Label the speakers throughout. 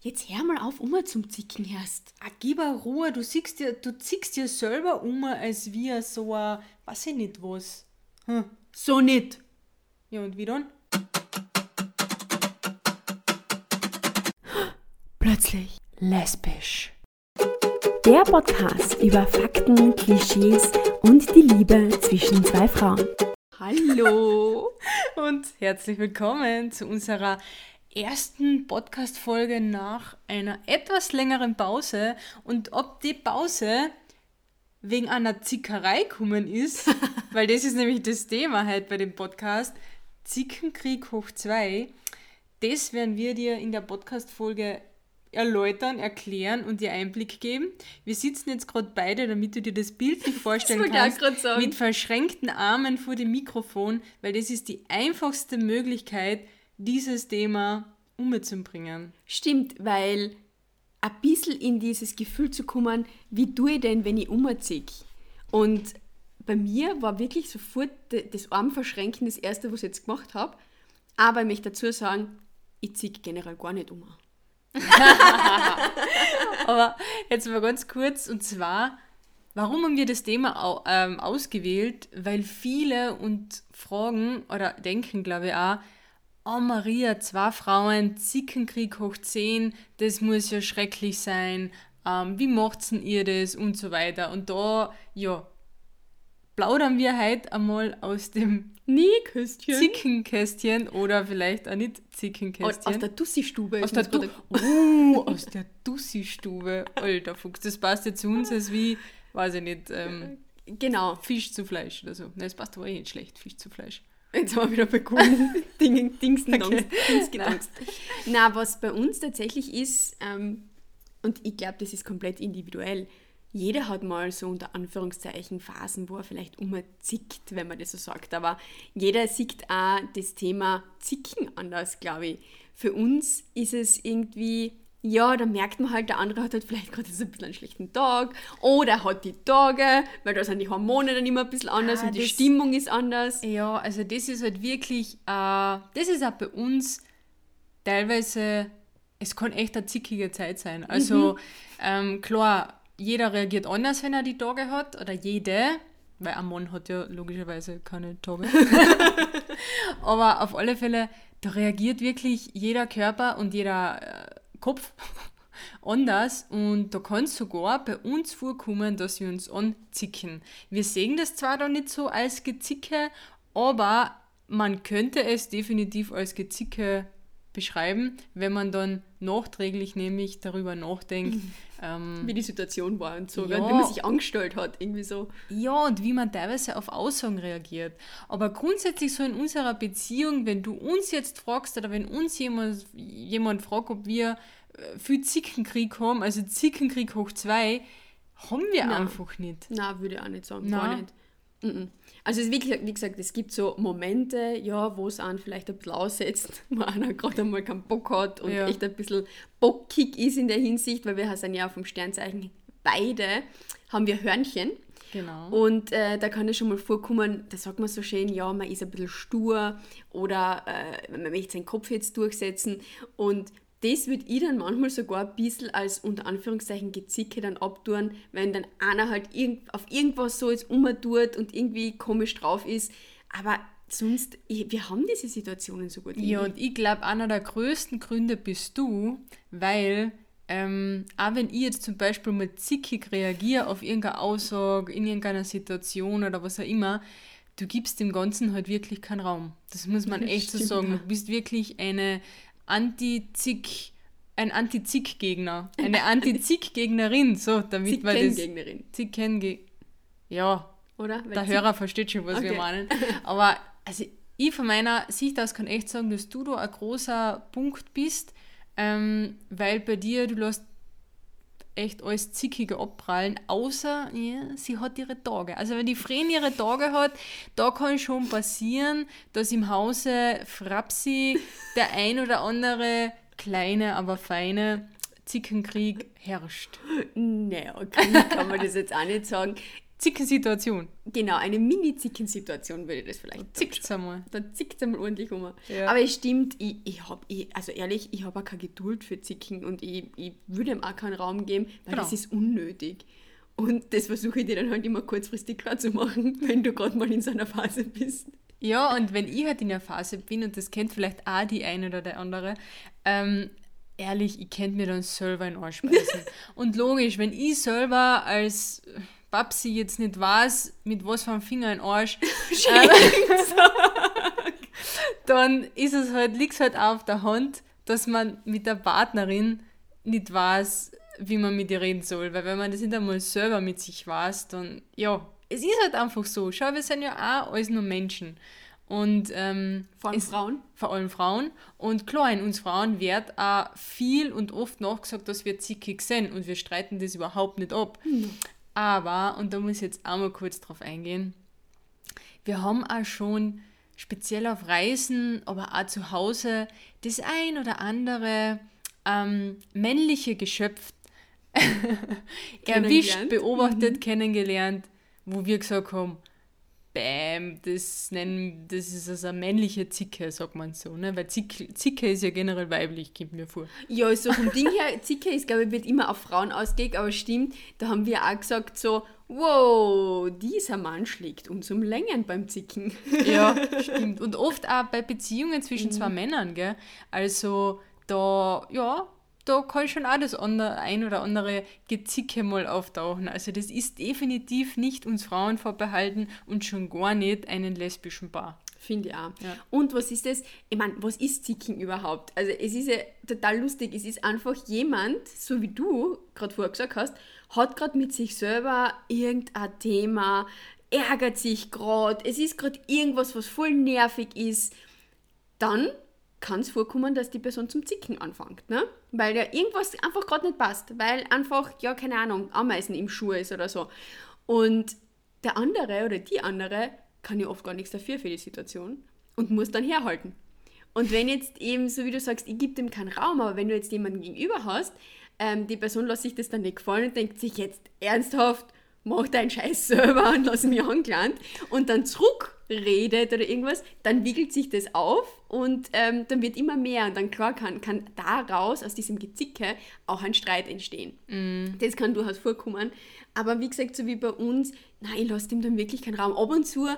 Speaker 1: Jetzt hör mal auf, um zum Zicken erst.
Speaker 2: Ah, gib eine Ruhe, du siehst dir, du ziehst dir selber um, als wie so ein, weiß ich nicht was.
Speaker 1: Hm. So nicht.
Speaker 2: Ja, und wie dann?
Speaker 1: Plötzlich lesbisch. Der Podcast über Fakten, Klischees und die Liebe zwischen zwei Frauen.
Speaker 2: Hallo und herzlich willkommen zu unserer ersten Podcast-Folge nach einer etwas längeren Pause. Und ob die Pause wegen einer Zickerei gekommen ist, weil das ist nämlich das Thema halt bei dem Podcast, Zickenkrieg hoch 2, das werden wir dir in der Podcast-Folge erläutern, erklären und dir Einblick geben. Wir sitzen jetzt gerade beide, damit du dir das Bild nicht vorstellen kannst, mit verschränkten Armen vor dem Mikrofon, weil das ist die einfachste Möglichkeit, dieses Thema umzubringen.
Speaker 1: Stimmt, weil ein bisschen in dieses Gefühl zu kommen, wie tue ich denn, wenn ich umziehe? Und bei mir war wirklich sofort das Armverschränken das Erste, was ich jetzt gemacht habe. Aber ich möchte dazu sagen, ich ziehe generell gar nicht um.
Speaker 2: Aber jetzt mal ganz kurz, und zwar, warum haben wir das Thema ähm, ausgewählt? Weil viele und fragen oder denken, glaube ich auch, oh Maria, zwei Frauen, Zickenkrieg hoch 10, das muss ja schrecklich sein, ähm, wie macht's denn ihr das und so weiter. Und da, ja, plaudern wir heute einmal aus dem
Speaker 1: Nähkästchen.
Speaker 2: Zickenkästchen oder vielleicht auch nicht Zickenkästchen.
Speaker 1: Aus der Dussi-Stube.
Speaker 2: Aus, der du uh, aus der Dussi-Stube. Alter Fuchs, das passt ja zu uns als wie, weiß ich nicht, ähm,
Speaker 1: genau.
Speaker 2: Fisch zu Fleisch oder so. Nein, das passt aber eh nicht schlecht, Fisch zu Fleisch.
Speaker 1: Jetzt haben wir wieder bei coolen Dingen, Dings, okay. Dings. Na, was bei uns tatsächlich ist, ähm, und ich glaube, das ist komplett individuell, jeder hat mal so unter Anführungszeichen Phasen, wo er vielleicht umzickt, wenn man das so sagt. Aber jeder sieht auch das Thema Zicken anders, glaube ich. Für uns ist es irgendwie ja, da merkt man halt, der andere hat halt vielleicht gerade so ein bisschen einen schlechten Tag oder hat die Tage, weil da sind die Hormone dann immer ein bisschen anders ah, und die Stimmung ist anders.
Speaker 2: Ja, also das ist halt wirklich, äh, das ist auch bei uns teilweise, es kann echt eine zickige Zeit sein. Also mhm. ähm, klar, jeder reagiert anders, wenn er die Tage hat oder jede, weil ein Mann hat ja logischerweise keine Tage. Aber auf alle Fälle, da reagiert wirklich jeder Körper und jeder äh, Kopf anders und da kann es sogar bei uns vorkommen, dass wir uns anzicken. Wir sehen das zwar da nicht so als Gezicke, aber man könnte es definitiv als Gezicke beschreiben, wenn man dann nachträglich nämlich darüber nachdenkt. Mhm.
Speaker 1: Ähm, wie die Situation war und so, ja, wie man sich angestellt hat, irgendwie so.
Speaker 2: Ja, und wie man teilweise auf Aussagen reagiert. Aber grundsätzlich so in unserer Beziehung, wenn du uns jetzt fragst oder wenn uns jemand, jemand fragt, ob wir äh, viel Zickenkrieg haben, also Zickenkrieg hoch zwei, haben wir Nein. einfach nicht.
Speaker 1: Na, würde ich auch nicht sagen, Nein. gar nicht. Also es ist wirklich, wie gesagt, es gibt so Momente, ja, wo es einen vielleicht ein bisschen aussetzt, wo einer gerade einmal keinen Bock hat und ja. echt ein bisschen bockig ist in der Hinsicht, weil wir sind ja vom Sternzeichen beide, haben wir Hörnchen.
Speaker 2: Genau.
Speaker 1: Und äh, da kann es schon mal vorkommen, da sagt man so schön, ja, man ist ein bisschen stur oder äh, man möchte seinen Kopf jetzt durchsetzen und das würde ich dann manchmal sogar ein bisschen als unter Anführungszeichen Gezicke dann abtun, wenn dann einer halt irgend, auf irgendwas so jetzt umtut und irgendwie komisch drauf ist. Aber sonst, ich, wir haben diese Situationen so gut.
Speaker 2: Ja, und ich glaube, einer der größten Gründe bist du, weil ähm, auch wenn ich jetzt zum Beispiel mal zickig reagiere auf irgendeine Aussage, in irgendeiner Situation oder was auch immer, du gibst dem Ganzen halt wirklich keinen Raum. Das muss man das echt so sagen. Du bist wirklich eine Anti-Zick, ein Anti-Zick-Gegner, eine Anti-Zick-Gegnerin, so, damit man das...
Speaker 1: Gegnerin.
Speaker 2: Zick-Gegnerin. Ja,
Speaker 1: oder?
Speaker 2: der Hörer versteht schon, was okay. wir meinen. Aber also ich von meiner Sicht aus kann echt sagen, dass du da ein großer Punkt bist, ähm, weil bei dir, du lässt echt alles Zickige abprallen, außer ja, sie hat ihre Tage. Also wenn die Fren ihre Tage hat, da kann schon passieren, dass im Hause Frapsi der ein oder andere kleine, aber feine Zickenkrieg herrscht.
Speaker 1: Naja, Krieg kann man das jetzt auch nicht sagen.
Speaker 2: Zickensituation.
Speaker 1: Genau, eine Mini-Zickensituation würde das vielleicht
Speaker 2: Zickt's einmal.
Speaker 1: Dann zickt es einmal ordentlich um.
Speaker 2: Ja.
Speaker 1: Aber es stimmt, ich, ich habe, ich, also ehrlich, ich habe auch keine Geduld für Zicken und ich, ich würde ihm auch keinen Raum geben, weil
Speaker 2: Genau.
Speaker 1: das ist unnötig. Und das versuche ich dir dann halt immer kurzfristig klar zu machen, wenn du gerade mal in so einer Phase bist.
Speaker 2: Ja, und wenn ich halt in der Phase bin, und das kennt vielleicht auch die eine oder der andere, ähm, ehrlich, ich könnte mir dann selber in beißen. und logisch, wenn ich selber als Babsi jetzt nicht weiß, mit was für einem Finger in den Arsch, ähm, dann ist es halt, liegt es halt auch auf der Hand, dass man mit der Partnerin nicht weiß, wie man mit ihr reden soll. Weil wenn man das nicht einmal selber mit sich weiß, dann, ja, es ist halt einfach so. Schau, wir sind ja auch alles nur Menschen. Und ähm,
Speaker 1: Vor allem Frauen.
Speaker 2: vor allem Frauen. Und klar, in uns Frauen wird auch viel und oft nachgesagt, dass wir zickig sind und wir streiten das überhaupt nicht ab. Aber, und da muss ich jetzt auch mal kurz drauf eingehen, wir haben auch schon speziell auf Reisen, aber auch zu Hause das ein oder andere ähm, männliche Geschöpf erwischt, beobachtet, kennengelernt, wo wir gesagt haben, Bäm, das, nennen, das ist also eine männliche Zicke, sagt man so, ne? Weil Zicke, Zicke ist ja generell weiblich, kommt mir vor.
Speaker 1: Ja, so vom Ding her, Zicke ist, glaube ich, wird immer auf Frauen ausgelegt, aber stimmt, da haben wir auch gesagt so, wow, dieser Mann schlägt uns um Längen beim Zicken.
Speaker 2: Ja, stimmt. Und oft auch bei Beziehungen zwischen zwei Männern, gell? Also da, ja, da kann schon auch das andere, ein oder andere Gezicke mal auftauchen. Also das ist definitiv nicht uns Frauen vorbehalten und schon gar nicht einen lesbischen Paar.
Speaker 1: Finde ich auch.
Speaker 2: Ja.
Speaker 1: Und was ist das? Ich meine, was ist Zicken überhaupt? Also es ist ja total lustig. Es ist einfach jemand, so wie du gerade vorher gesagt hast, hat gerade mit sich selber irgendein Thema, ärgert sich gerade, es ist gerade irgendwas, was voll nervig ist. Dann kann es vorkommen, dass die Person zum Zicken anfängt, ne? Weil ja irgendwas einfach gerade nicht passt, weil einfach, ja, keine Ahnung, Ameisen im Schuh ist oder so. Und der andere oder die andere kann ja oft gar nichts dafür für die Situation und muss dann herhalten. Und wenn jetzt eben, so wie du sagst, ich gebe dem keinen Raum, aber wenn du jetzt jemanden gegenüber hast, ähm, die Person lässt sich das dann nicht gefallen und denkt sich jetzt ernsthaft, mach deinen Scheiß selber und lass mich angelangt und dann zurückredet oder irgendwas, dann wickelt sich das auf und ähm, dann wird immer mehr und dann klar kann, kann daraus, aus diesem Gezicke, auch ein Streit entstehen. Das kann durchaus vorkommen. Aber wie gesagt, so wie bei uns, nein, ich lasse dem dann wirklich keinen Raum. Ab und zu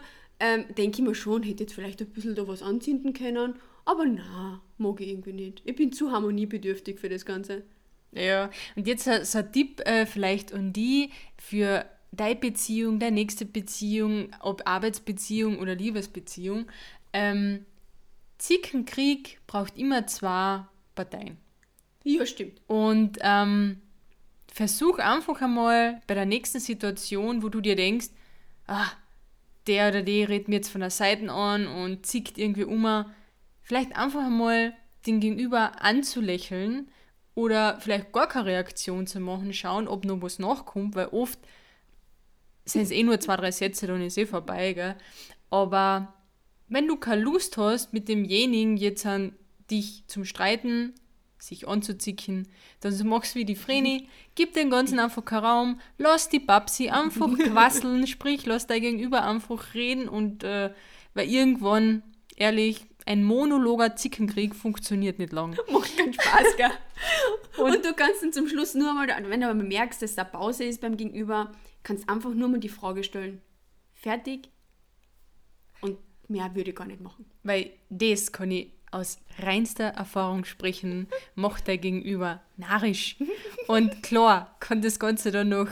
Speaker 1: ähm, denke ich mir schon, hätte jetzt vielleicht ein bisschen da was anzünden können, aber na, mag ich irgendwie nicht. Ich bin zu harmoniebedürftig für das Ganze.
Speaker 2: Ja, und jetzt so, so ein Tipp äh, vielleicht an die für deine Beziehung, deine nächste Beziehung, ob Arbeitsbeziehung oder Liebesbeziehung. Ähm, Zickenkrieg braucht immer zwei Parteien.
Speaker 1: Ja, stimmt.
Speaker 2: Und ähm, versuch einfach einmal bei der nächsten Situation, wo du dir denkst, ah, der oder die redet mir jetzt von der Seite an und zickt irgendwie um, vielleicht einfach einmal den Gegenüber anzulächeln oder vielleicht gar keine Reaktion zu machen, schauen, ob noch was nachkommt, weil oft sind es eh nur zwei, drei Sätze, dann ist eh vorbei, gell? Aber wenn du keine Lust hast, mit demjenigen jetzt an dich zum Streiten, sich anzuzicken, dann machst du wie die Vreni, gib den Ganzen einfach keinen Raum, lass die Babsi einfach quasseln, sprich, lass dein Gegenüber einfach reden und äh, weil irgendwann, ehrlich, ein monologer Zickenkrieg funktioniert nicht lang.
Speaker 1: Macht keinen Spaß, gell? und, du kannst dann zum Schluss nur mal, wenn du aber merkst, dass da Pause ist beim Gegenüber, kannst einfach nur mal die Frage stellen. Fertig? Und mehr würde ich gar nicht machen.
Speaker 2: Weil das kann ich aus reinster Erfahrung sprechen, macht der Gegenüber narrisch. Und klar kann das Ganze dann noch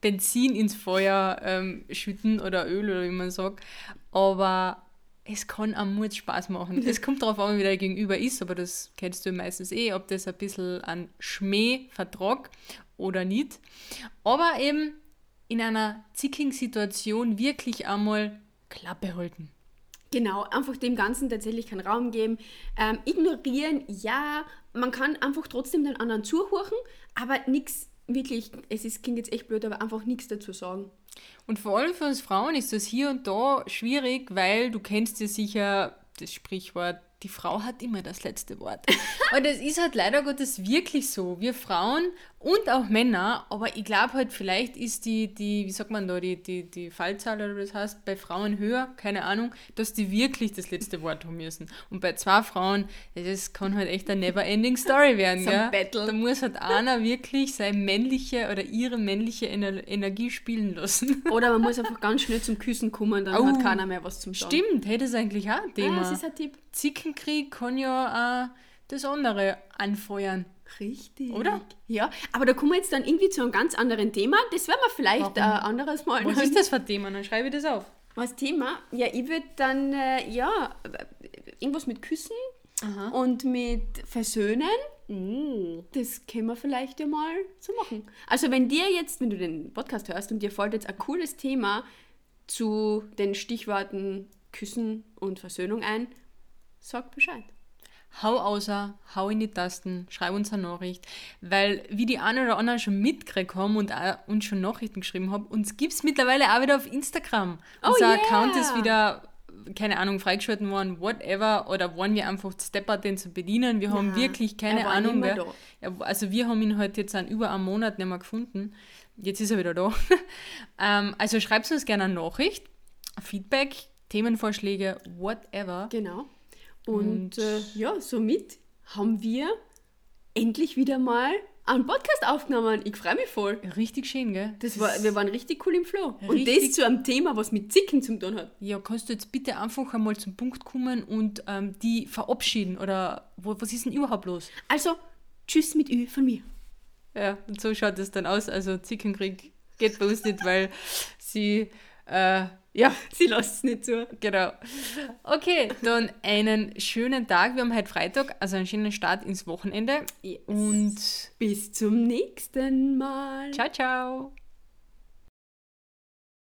Speaker 2: Benzin ins Feuer ähm, schütten oder Öl oder wie man sagt. Aber es kann am Mut Spaß machen. Es kommt darauf an, wie der Gegenüber ist, aber das kennst du meistens eh, ob das ein bisschen an Schmäh vertrag oder nicht. Aber eben in einer zickigen Situation wirklich einmal Klappe halten.
Speaker 1: Genau, einfach dem Ganzen tatsächlich keinen Raum geben. Ähm, ignorieren, ja, man kann einfach trotzdem den anderen zuhören, aber nichts wirklich, es ist, klingt jetzt echt blöd, aber einfach nichts dazu sagen.
Speaker 2: Und vor allem für uns Frauen ist das hier und da schwierig, weil du kennst ja sicher das Sprichwort, die Frau hat immer das letzte Wort. Und es ist halt leider Gottes wirklich so. Wir Frauen und auch Männer, aber ich glaube halt, vielleicht ist die, die, wie sagt man da, die, die, die Fallzahl oder was heißt, bei Frauen höher, keine Ahnung, dass die wirklich das letzte Wort haben müssen. Und bei zwei Frauen, das kann halt echt eine never-ending Story werden. so ja? Battle. Da muss halt einer wirklich seine männliche oder ihre männliche Ener Energie spielen lassen.
Speaker 1: Oder man muss einfach ganz schnell zum Küssen kommen, dann oh, hat keiner mehr was zum
Speaker 2: Sagen. Stimmt, hätte es eigentlich auch ein Thema. Ah, das ist ein Tipp. Zickenkrieg kann ja auch das andere anfeuern.
Speaker 1: Richtig. Oder? Ja, aber da kommen wir jetzt dann irgendwie zu einem ganz anderen Thema. Das werden wir vielleicht ein anderes Mal.
Speaker 2: Was ist das für ein Thema? Dann schreibe ich das auf.
Speaker 1: Was Thema? Ja, ich würde dann, äh, ja, irgendwas mit Küssen Aha. und mit Versöhnen. Mm. Das können wir vielleicht ja mal so machen. Also wenn dir jetzt, wenn du den Podcast hörst und dir fällt jetzt ein cooles Thema zu den Stichworten Küssen und Versöhnung ein, sag Bescheid.
Speaker 2: Hau außer, hau in die Tasten, schreib uns eine Nachricht. Weil, wie die einen oder anderen schon mitgekriegt haben und uns schon Nachrichten geschrieben haben, uns gibt es mittlerweile auch wieder auf Instagram. Oh Unser yeah. Account ist wieder, keine Ahnung, freigeschalten worden, whatever. Oder wollen wir einfach steppert, den zu bedienen. Wir haben ja, wirklich keine Ahnung mehr. Ja, also wir haben ihn heute jetzt an über einem Monat nicht mehr gefunden. Jetzt ist er wieder da. ähm, also schreibt uns gerne eine Nachricht, Feedback, Themenvorschläge, whatever.
Speaker 1: Genau. Und, und äh, ja, somit haben wir endlich wieder mal einen Podcast aufgenommen. Ich freue mich voll.
Speaker 2: Richtig schön, gell?
Speaker 1: Das war, wir waren richtig cool im Flow. Und das zu einem Thema, was mit Zicken zu tun hat.
Speaker 2: Ja, kannst du jetzt bitte einfach einmal zum Punkt kommen und ähm, die verabschieden? Oder wo, was ist denn überhaupt los?
Speaker 1: Also, tschüss mit Ü von mir.
Speaker 2: Ja, und so schaut es dann aus. Also, Zickenkrieg geht bei uns nicht, weil sie äh, ja,
Speaker 1: sie lässt es nicht zu.
Speaker 2: Genau. Okay, dann einen schönen Tag. Wir haben heute Freitag, also einen schönen Start ins Wochenende.
Speaker 1: Yes. Und bis zum nächsten Mal.
Speaker 2: Ciao, ciao.